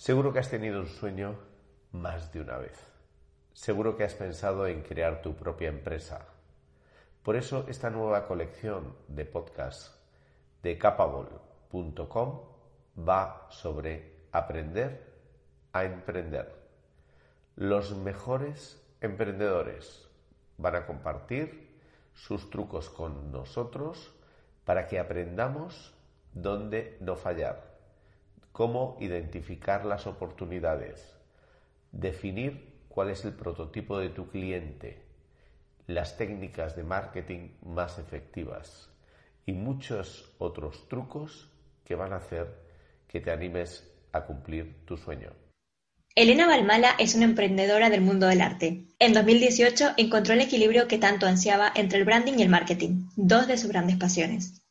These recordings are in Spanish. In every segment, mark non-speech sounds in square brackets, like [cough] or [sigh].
Seguro que has tenido un sueño más de una vez. Seguro que has pensado en crear tu propia empresa. Por eso esta nueva colección de podcasts de capable.com va sobre aprender a emprender. Los mejores emprendedores van a compartir sus trucos con nosotros para que aprendamos dónde no fallar cómo identificar las oportunidades, definir cuál es el prototipo de tu cliente, las técnicas de marketing más efectivas y muchos otros trucos que van a hacer que te animes a cumplir tu sueño. Elena Balmala es una emprendedora del mundo del arte. En 2018 encontró el equilibrio que tanto ansiaba entre el branding y el marketing, dos de sus grandes pasiones.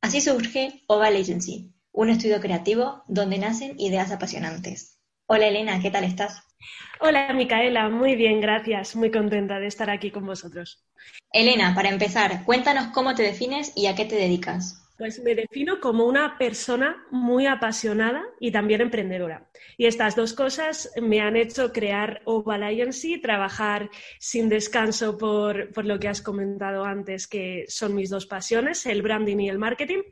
Así surge Oval Agency, un estudio creativo donde nacen ideas apasionantes. Hola Elena, ¿qué tal estás? Hola Micaela, muy bien, gracias. Muy contenta de estar aquí con vosotros. Elena, para empezar, cuéntanos cómo te defines y a qué te dedicas. Pues me defino como una persona muy apasionada y también emprendedora. Y estas dos cosas me han hecho crear Oval Agency, trabajar sin descanso por, por lo que has comentado antes, que son mis dos pasiones, el branding y el marketing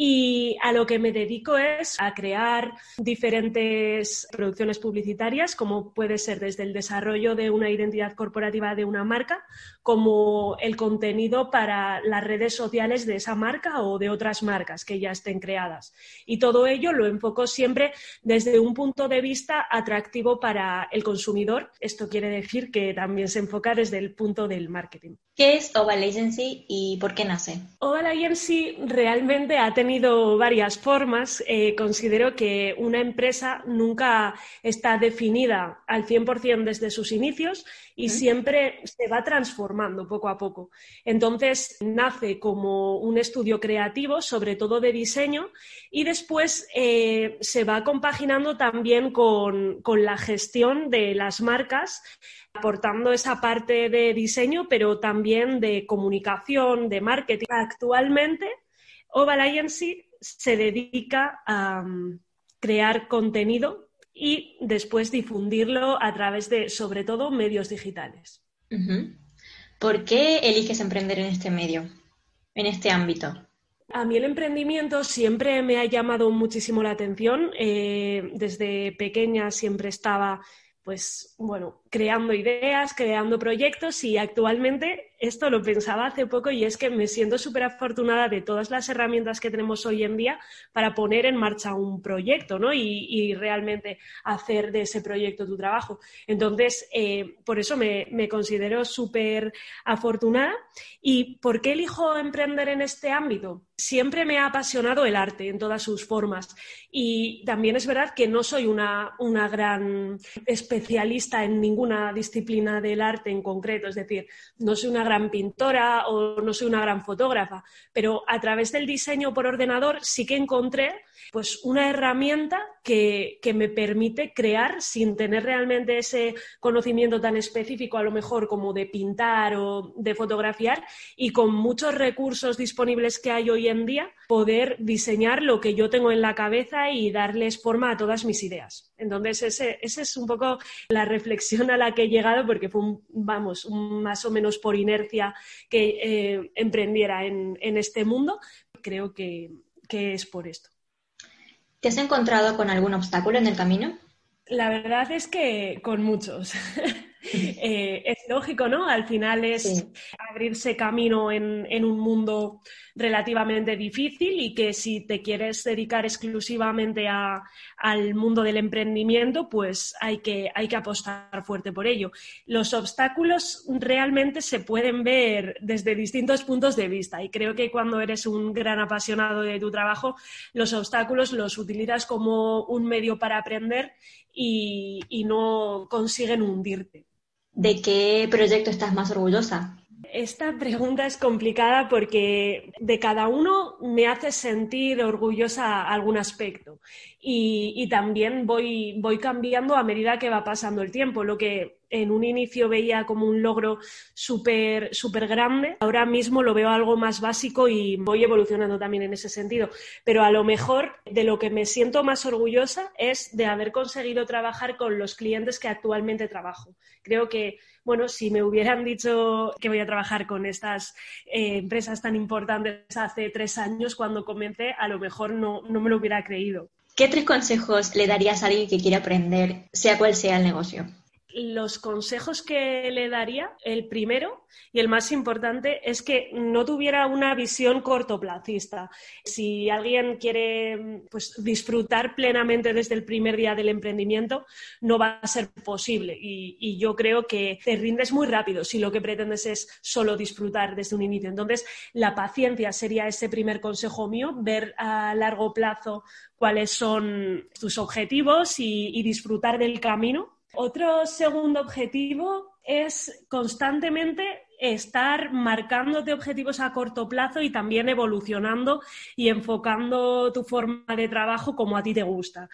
y a lo que me dedico es a crear diferentes producciones publicitarias, como puede ser desde el desarrollo de una identidad corporativa de una marca, como el contenido para las redes sociales de esa marca o de otras marcas que ya estén creadas. Y todo ello lo enfoco siempre desde un punto de vista atractivo para el consumidor. Esto quiere decir que también se enfoca desde el punto del marketing. ¿Qué es Oval Agency y por qué nace? Oval Agency realmente ha tenido tenido varias formas. Eh, considero que una empresa nunca está definida al 100% desde sus inicios y siempre se va transformando poco a poco. Entonces, nace como un estudio creativo, sobre todo de diseño, y después eh, se va compaginando también con, con la gestión de las marcas aportando esa parte de diseño, pero también de comunicación, de marketing. Actualmente Oval Agency se dedica a mm, crear contenido y después difundirlo a través de, sobre todo, medios digitales. ¿Por qué eliges emprender en este medio, en este ámbito? A mí el emprendimiento siempre me ha llamado muchísimo la atención. Eh, desde pequeña siempre estaba pues bueno, creando ideas, creando proyectos y actualmente esto lo pensaba hace poco y es que me siento súper afortunada de todas las herramientas que tenemos hoy en día para poner en marcha un proyecto ¿no? y, realmente hacer de ese proyecto tu trabajo. Entonces, eh, por eso me, me considero súper afortunada. ¿Y por qué elijo emprender en este ámbito? Siempre me ha apasionado el arte en todas sus formas y también es verdad que no soy una, una gran especialista en ninguna disciplina del arte en concreto, es decir, no soy una gran pintora o no soy una gran fotógrafa, pero a través del diseño por ordenador sí que encontré pues una herramienta que, que, me permite crear sin tener realmente ese conocimiento tan específico, a lo mejor como de pintar o de fotografiar, y con muchos recursos disponibles que hay hoy en día, poder diseñar lo que yo tengo en la cabeza y darles forma a todas mis ideas. Entonces, esa ese es un poco la reflexión a la que he llegado, porque fue, vamos, más o menos por inercia que eh, emprendiera en, este mundo. Creo que es por esto. ¿Te has encontrado con algún obstáculo en el camino? La verdad es que con muchos. [laughs] Eh, lógico, ¿no? Al final es abrirse camino en, un mundo relativamente difícil y que si te quieres dedicar exclusivamente al mundo del emprendimiento, pues hay que, hay que apostar fuerte por ello. Los obstáculos realmente se pueden ver desde distintos puntos de vista y creo que cuando eres un gran apasionado de tu trabajo, los obstáculos los utilizas como un medio para aprender y no consiguen hundirte. ¿De qué proyecto estás más orgullosa? Esta pregunta es complicada porque de cada uno me hace sentir orgullosa algún aspecto y, también voy, voy cambiando a medida que va pasando el tiempo. Lo que en un inicio veía como un logro súper súper grande, ahora mismo lo veo algo más básico y voy evolucionando también en ese sentido. Pero a lo mejor de lo que me siento más orgullosa es de haber conseguido trabajar con los clientes que actualmente trabajo. Creo que, bueno, si me hubieran dicho que voy a trabajar con estas eh, empresas tan importantes hace tres años cuando comencé, a lo mejor no, no me lo hubiera creído. ¿Qué tres consejos le darías a alguien que quiere aprender, sea cual sea el negocio? Los consejos que le daría, el primero y el más importante, es que no tuviera una visión cortoplacista. Si alguien quiere pues, disfrutar plenamente desde el primer día del emprendimiento, no va a ser posible. Y, yo creo que te rindes muy rápido si lo que pretendes es solo disfrutar desde un inicio. Entonces, la paciencia sería ese primer consejo mío, ver a largo plazo cuáles son tus objetivos y disfrutar del camino otro segundo objetivo es constantemente estar marcándote objetivos a corto plazo y también evolucionando y enfocando tu forma de trabajo como a ti te gusta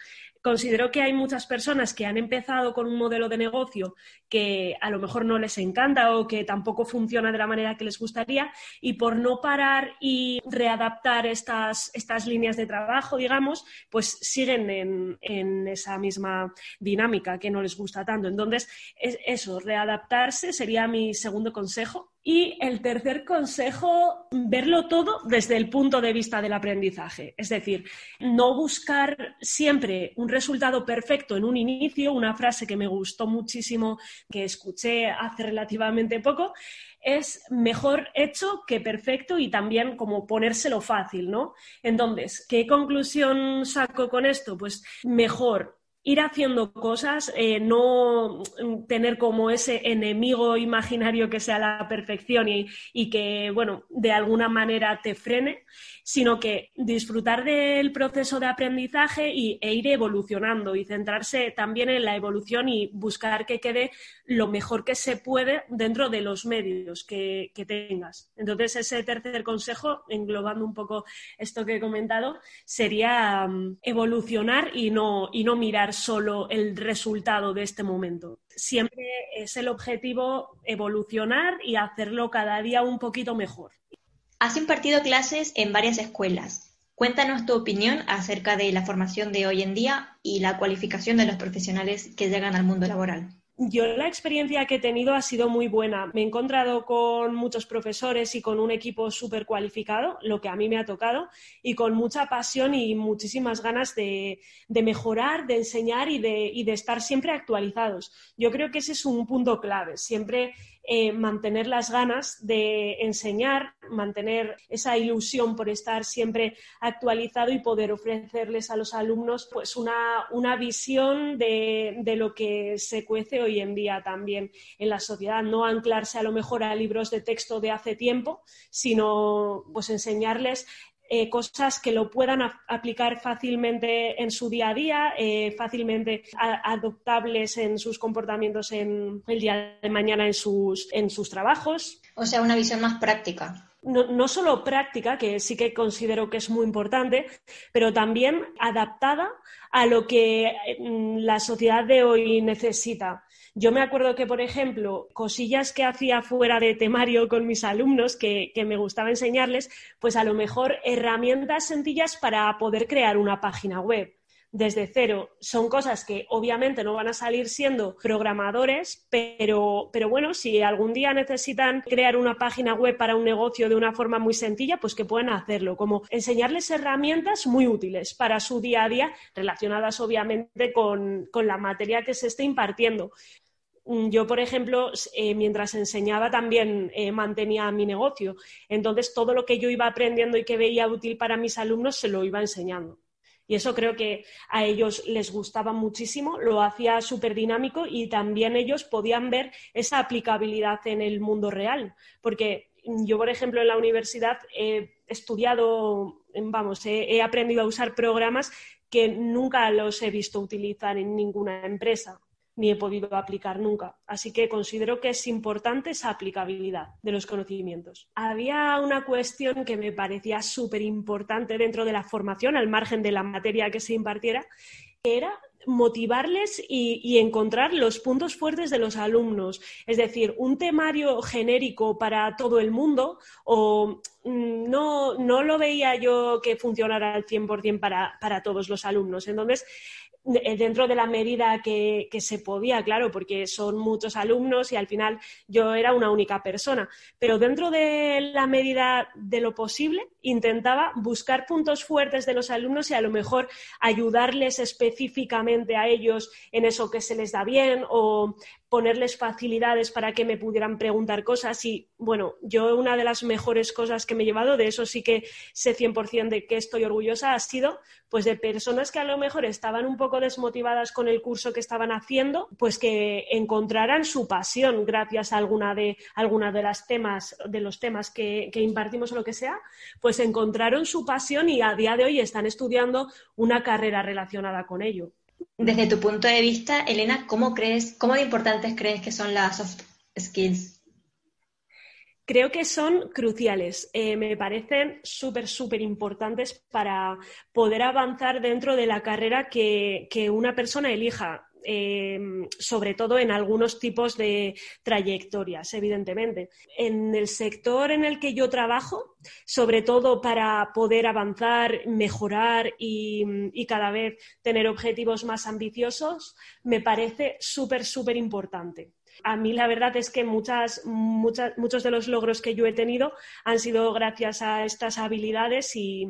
considero que hay muchas personas que han empezado con un modelo de negocio que a lo mejor no les encanta o que tampoco funciona de la manera que les gustaría y por no parar y readaptar estas, estas líneas de trabajo, digamos, pues siguen en, en esa misma dinámica que no les gusta tanto. Entonces, eso, readaptarse sería mi segundo consejo y el tercer consejo, verlo todo desde el punto de vista del aprendizaje. Es decir, no buscar siempre un resultado perfecto en un inicio, una frase que me gustó muchísimo, que escuché hace relativamente poco, es mejor hecho que perfecto y también como ponérselo fácil, ¿no? Entonces, ¿qué conclusión saco con esto? Pues mejor ir haciendo cosas, eh, no tener como ese enemigo imaginario que sea la perfección y, que, bueno, de alguna manera te frene, sino que disfrutar del proceso de aprendizaje y, e ir evolucionando y centrarse también en la evolución y buscar que quede lo mejor que se puede dentro de los medios que, tengas. Entonces, ese tercer consejo, englobando un poco esto que he comentado, sería um, evolucionar y no, y no mirar solo el resultado de este momento. Siempre es el objetivo evolucionar y hacerlo cada día un poquito mejor. Has impartido clases en varias escuelas. Cuéntanos tu opinión acerca de la formación de hoy en día y la cualificación de los profesionales que llegan al mundo laboral. Yo la experiencia que he tenido ha sido muy buena. Me he encontrado con muchos profesores y con un equipo súper cualificado, lo que a mí me ha tocado, y con mucha pasión y muchísimas ganas de, mejorar, de enseñar y de, estar siempre actualizados. Yo creo que ese es un punto clave. Siempre eh, mantener las ganas de enseñar, mantener esa ilusión por estar siempre actualizado y poder ofrecerles a los alumnos pues una, una visión de, de, lo que se cuece hoy en día también en la sociedad. No anclarse a lo mejor a libros de texto de hace tiempo, sino pues enseñarles eh, cosas que lo puedan aplicar fácilmente en su día a día, eh, fácilmente adoptables en sus comportamientos en el día de mañana en sus, en sus trabajos. O sea, una visión más práctica. No, no, solo práctica, que sí que considero que es muy importante, pero también adaptada a lo que mm, la sociedad de hoy necesita. Yo me acuerdo que, por ejemplo, cosillas que hacía fuera de temario con mis alumnos que, que, me gustaba enseñarles, pues a lo mejor herramientas sencillas para poder crear una página web desde cero. Son cosas que obviamente no van a salir siendo programadores, pero, pero bueno, si algún día necesitan crear una página web para un negocio de una forma muy sencilla, pues que pueden hacerlo, como enseñarles herramientas muy útiles para su día a día, relacionadas obviamente con, con la materia que se esté impartiendo. Yo, por ejemplo, eh, mientras enseñaba también eh, mantenía mi negocio. Entonces, todo lo que yo iba aprendiendo y que veía útil para mis alumnos se lo iba enseñando. Y eso creo que a ellos les gustaba muchísimo, lo hacía súper dinámico y también ellos podían ver esa aplicabilidad en el mundo real. Porque yo, por ejemplo, en la universidad he estudiado, vamos, he aprendido a usar programas que nunca los he visto utilizar en ninguna empresa ni he podido aplicar nunca. Así que considero que es importante esa aplicabilidad de los conocimientos. Había una cuestión que me parecía súper importante dentro de la formación, al margen de la materia que se impartiera, que era motivarles y, encontrar los puntos fuertes de los alumnos. Es decir, un temario genérico para todo el mundo o mm, no, no lo veía yo que funcionara al 100% para, para todos los alumnos. Entonces, dentro de la medida que, se podía, claro, porque son muchos alumnos y al final yo era una única persona, pero dentro de la medida de lo posible intentaba buscar puntos fuertes de los alumnos y a lo mejor ayudarles específicamente a ellos en eso que se les da bien o ponerles facilidades para que me pudieran preguntar cosas y bueno, yo una de las mejores cosas que me he llevado, de eso sí que sé 100% de que estoy orgullosa, ha sido pues de personas que a lo mejor estaban un poco desmotivadas con el curso que estaban haciendo, pues que encontraran su pasión gracias a alguna de, alguna de las temas, de los temas que, que impartimos o lo que sea, pues encontraron su pasión y a día de hoy están estudiando una carrera relacionada con ello. Desde tu punto de vista, Elena, ¿cómo crees, cómo de importantes crees que son las soft skills? Creo que son cruciales. Eh, me parecen súper, súper importantes para poder avanzar dentro de la carrera que, que una persona elija. Eh, sobre todo en algunos tipos de trayectorias, evidentemente. En el sector en el que yo trabajo, sobre todo para poder avanzar, mejorar y, cada vez tener objetivos más ambiciosos, me parece súper, súper importante. A mí la verdad es que muchas, muchos de los logros que yo he tenido han sido gracias a estas habilidades y,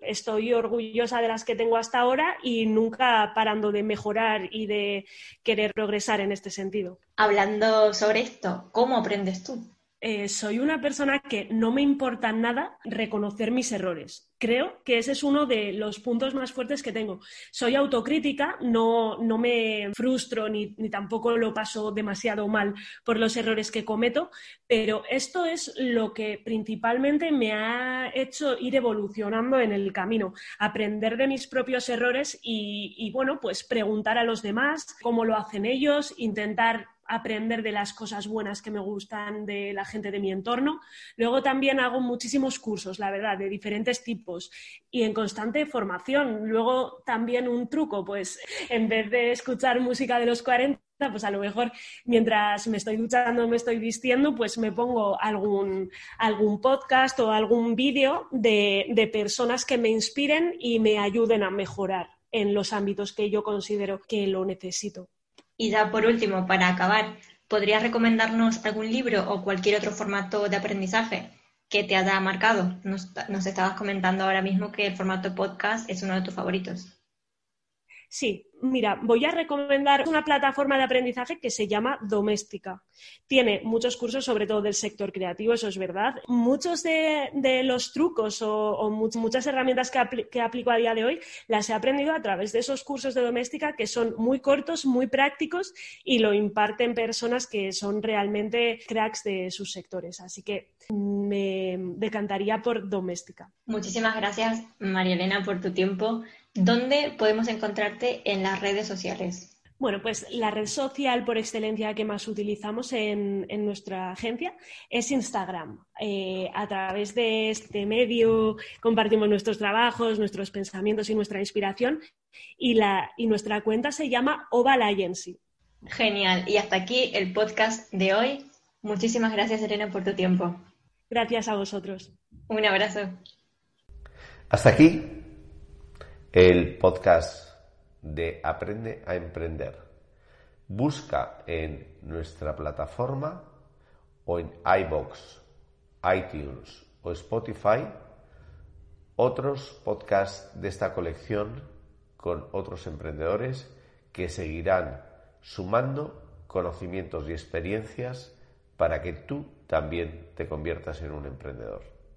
estoy orgullosa de las que tengo hasta ahora y nunca parando de mejorar y de querer progresar en este sentido. Hablando sobre esto, ¿cómo aprendes tú? Eh, soy una persona que no me importa nada reconocer mis errores. Creo que ese es uno de los puntos más fuertes que tengo. Soy autocrítica, no, no me frustro ni, ni, tampoco lo paso demasiado mal por los errores que cometo, pero esto es lo que principalmente me ha hecho ir evolucionando en el camino, aprender de mis propios errores y, y bueno, pues preguntar a los demás cómo lo hacen ellos, intentar aprender de las cosas buenas que me gustan de la gente de mi entorno. Luego también hago muchísimos cursos, la verdad, de diferentes tipos y en constante formación. Luego también un truco, pues en vez de escuchar música de los 40, pues a lo mejor mientras me estoy duchando, me estoy vistiendo, pues me pongo algún, algún podcast o algún vídeo de, de personas que me inspiren y me ayuden a mejorar en los ámbitos que yo considero que lo necesito. Y ya por último, para acabar, ¿podrías recomendarnos algún libro o cualquier otro formato de aprendizaje que te haya marcado? Nos, nos estabas comentando ahora mismo que el formato podcast es uno de tus favoritos. Sí, mira, voy a recomendar una plataforma de aprendizaje que se llama Doméstica. Tiene muchos cursos, sobre todo del sector creativo, eso es verdad. Muchos de, los trucos o, muchas herramientas que, aplico a día de hoy las he aprendido a través de esos cursos de Doméstica que son muy cortos, muy prácticos y lo imparten personas que son realmente cracks de sus sectores. Así que me decantaría por Doméstica. Muchísimas gracias, María Elena, por tu tiempo. ¿Dónde podemos encontrarte en las redes sociales? Bueno, pues la red social por excelencia que más utilizamos en, nuestra agencia es Instagram. Eh, a través de este medio compartimos nuestros trabajos, nuestros pensamientos y nuestra inspiración y, la, y nuestra cuenta se llama Oval Agency. Genial. Y hasta aquí el podcast de hoy. Muchísimas gracias, Elena, por tu tiempo. Gracias a vosotros. Un abrazo. Hasta aquí el podcast de Aprende a Emprender. Busca en nuestra plataforma o en iBox, iTunes o Spotify otros podcasts de esta colección con otros emprendedores que seguirán sumando conocimientos y experiencias para que tú también te conviertas en un emprendedor.